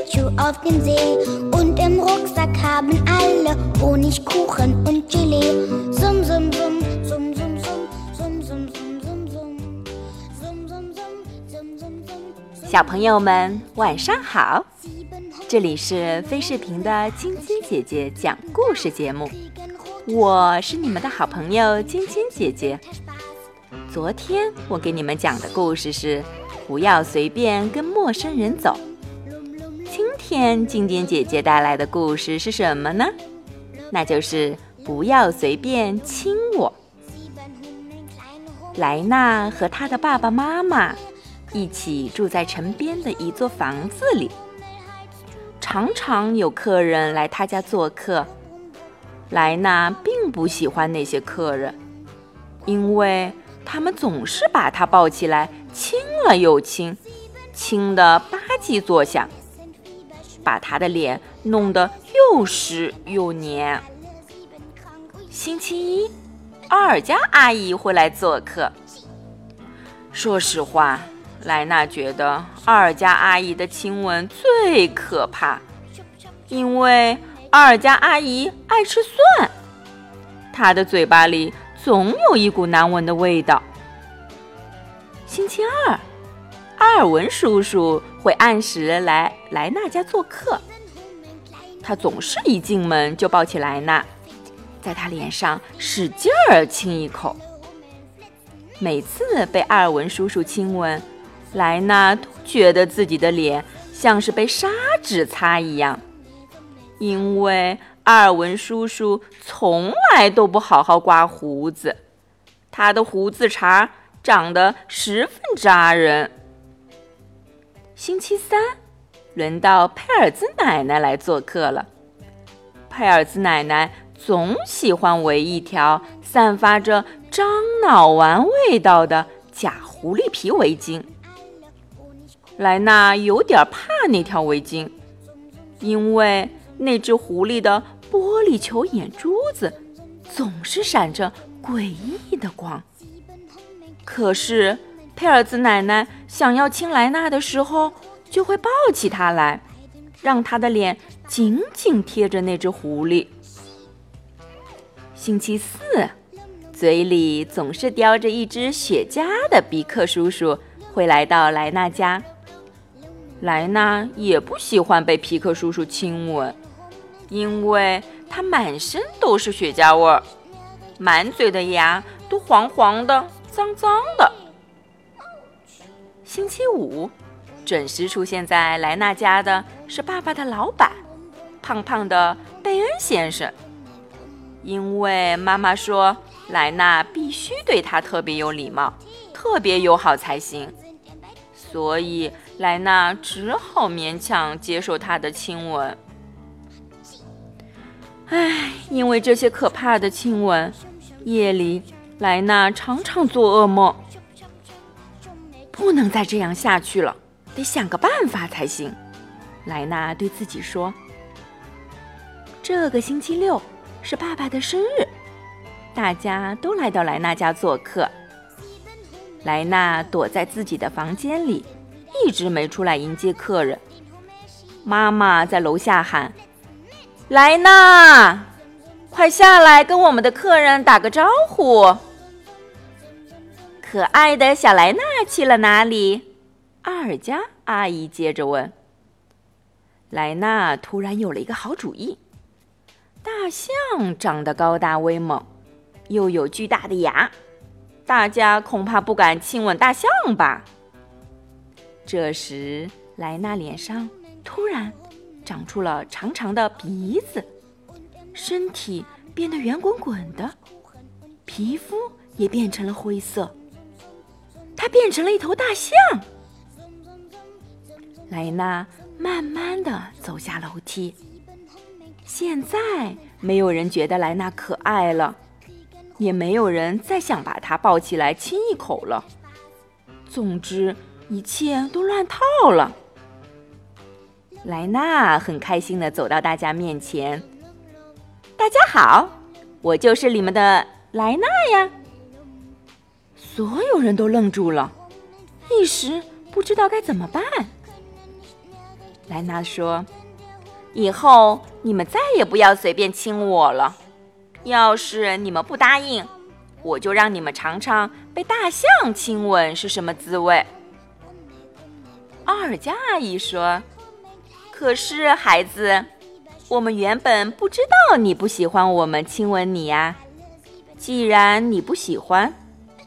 Schlittschuh auf See. Und im Rucksack haben alle Honigkuchen und Gelee. 小朋友们，晚上好！这里是飞视频的晶晶姐姐讲故事节目，我是你们的好朋友晶晶姐姐。昨天我给你们讲的故事是不要随便跟陌生人走。今天晶晶姐姐带来的故事是什么呢？那就是不要随便亲我。莱娜和她的爸爸妈妈一起住在城边的一座房子里。常常有客人来他家做客，莱娜并不喜欢那些客人，因为他们总是把她抱起来亲了又亲，亲得吧唧作响，把他的脸弄得又湿又黏。星期一，奥尔加阿姨会来做客。说实话。莱娜觉得奥尔加阿姨的亲吻最可怕，因为奥尔加阿姨爱吃蒜，她的嘴巴里总有一股难闻的味道。星期二，阿尔文叔叔会按时来莱娜家做客，他总是一进门就抱起莱娜，在她脸上使劲儿亲一口。每次被阿尔文叔叔亲吻。莱娜都觉得自己的脸像是被砂纸擦一样，因为阿尔文叔叔从来都不好好刮胡子，他的胡子茬长得十分扎人。星期三，轮到佩尔兹奶奶来做客了。佩尔兹奶奶总喜欢围一条散发着樟脑丸味道的假狐狸皮围巾。莱娜有点怕那条围巾，因为那只狐狸的玻璃球眼珠子总是闪着诡异的光。可是佩尔兹奶奶想要亲莱娜的时候，就会抱起她来，让她的脸紧紧贴着那只狐狸。星期四，嘴里总是叼着一只雪茄的比克叔叔会来到莱娜家。莱娜也不喜欢被皮克叔叔亲吻，因为他满身都是雪茄味儿，满嘴的牙都黄黄的、脏脏的。星期五，准时出现在莱娜家的是爸爸的老板，胖胖的贝恩先生。因为妈妈说莱娜必须对他特别有礼貌、特别友好才行，所以。莱娜只好勉强接受他的亲吻。唉，因为这些可怕的亲吻，夜里莱娜常常做噩梦。不能再这样下去了，得想个办法才行。莱娜对自己说：“这个星期六是爸爸的生日，大家都来到莱娜家做客。”莱娜躲在自己的房间里。一直没出来迎接客人，妈妈在楼下喊：“莱娜，快下来跟我们的客人打个招呼。”可爱的小莱娜去了哪里？阿尔加阿姨接着问。莱娜突然有了一个好主意：大象长得高大威猛，又有巨大的牙，大家恐怕不敢亲吻大象吧？这时，莱娜脸上突然长出了长长的鼻子，身体变得圆滚滚的，皮肤也变成了灰色。它变成了一头大象。莱娜慢慢的走下楼梯。现在没有人觉得莱娜可爱了，也没有人再想把她抱起来亲一口了。总之。一切都乱套了。莱娜很开心的走到大家面前：“大家好，我就是你们的莱娜呀！”所有人都愣住了，一时不知道该怎么办。莱娜说：“以后你们再也不要随便亲我了。要是你们不答应，我就让你们尝尝被大象亲吻是什么滋味。”奥尔加阿姨说：“可是孩子，我们原本不知道你不喜欢我们亲吻你呀。既然你不喜欢，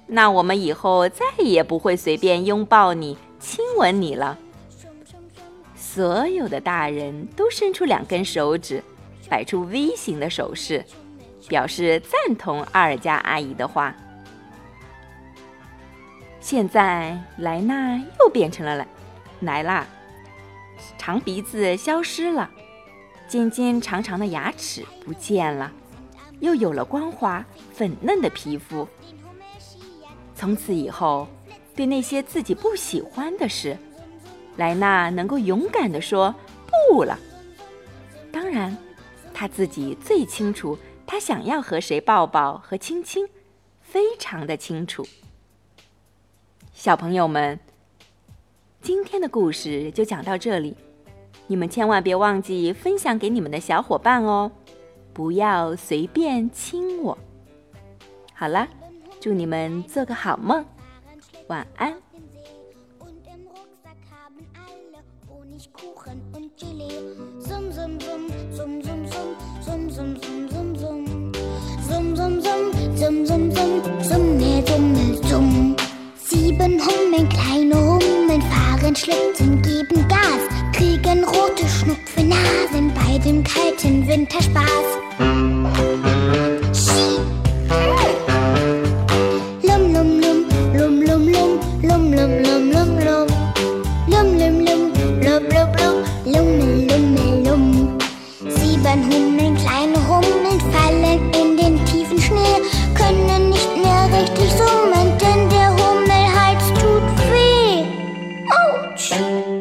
那我们以后再也不会随便拥抱你、亲吻你了。”所有的大人都伸出两根手指，摆出 V 型的手势，表示赞同阿尔加阿姨的话。现在莱娜又变成了莱莱拉，长鼻子消失了，尖尖长长的牙齿不见了，又有了光滑粉嫩的皮肤。从此以后，对那些自己不喜欢的事。莱娜能够勇敢地说不了。当然，他自己最清楚，他想要和谁抱抱和亲亲，非常的清楚。小朋友们，今天的故事就讲到这里，你们千万别忘记分享给你们的小伙伴哦，不要随便亲我。好了，祝你们做个好梦，晚安。Sieben Hummeln, kleine Hummeln fahren Schlitten, geben Gas, kriegen rote Schnupfenasen bei dem kalten Winterspaß. Thank you.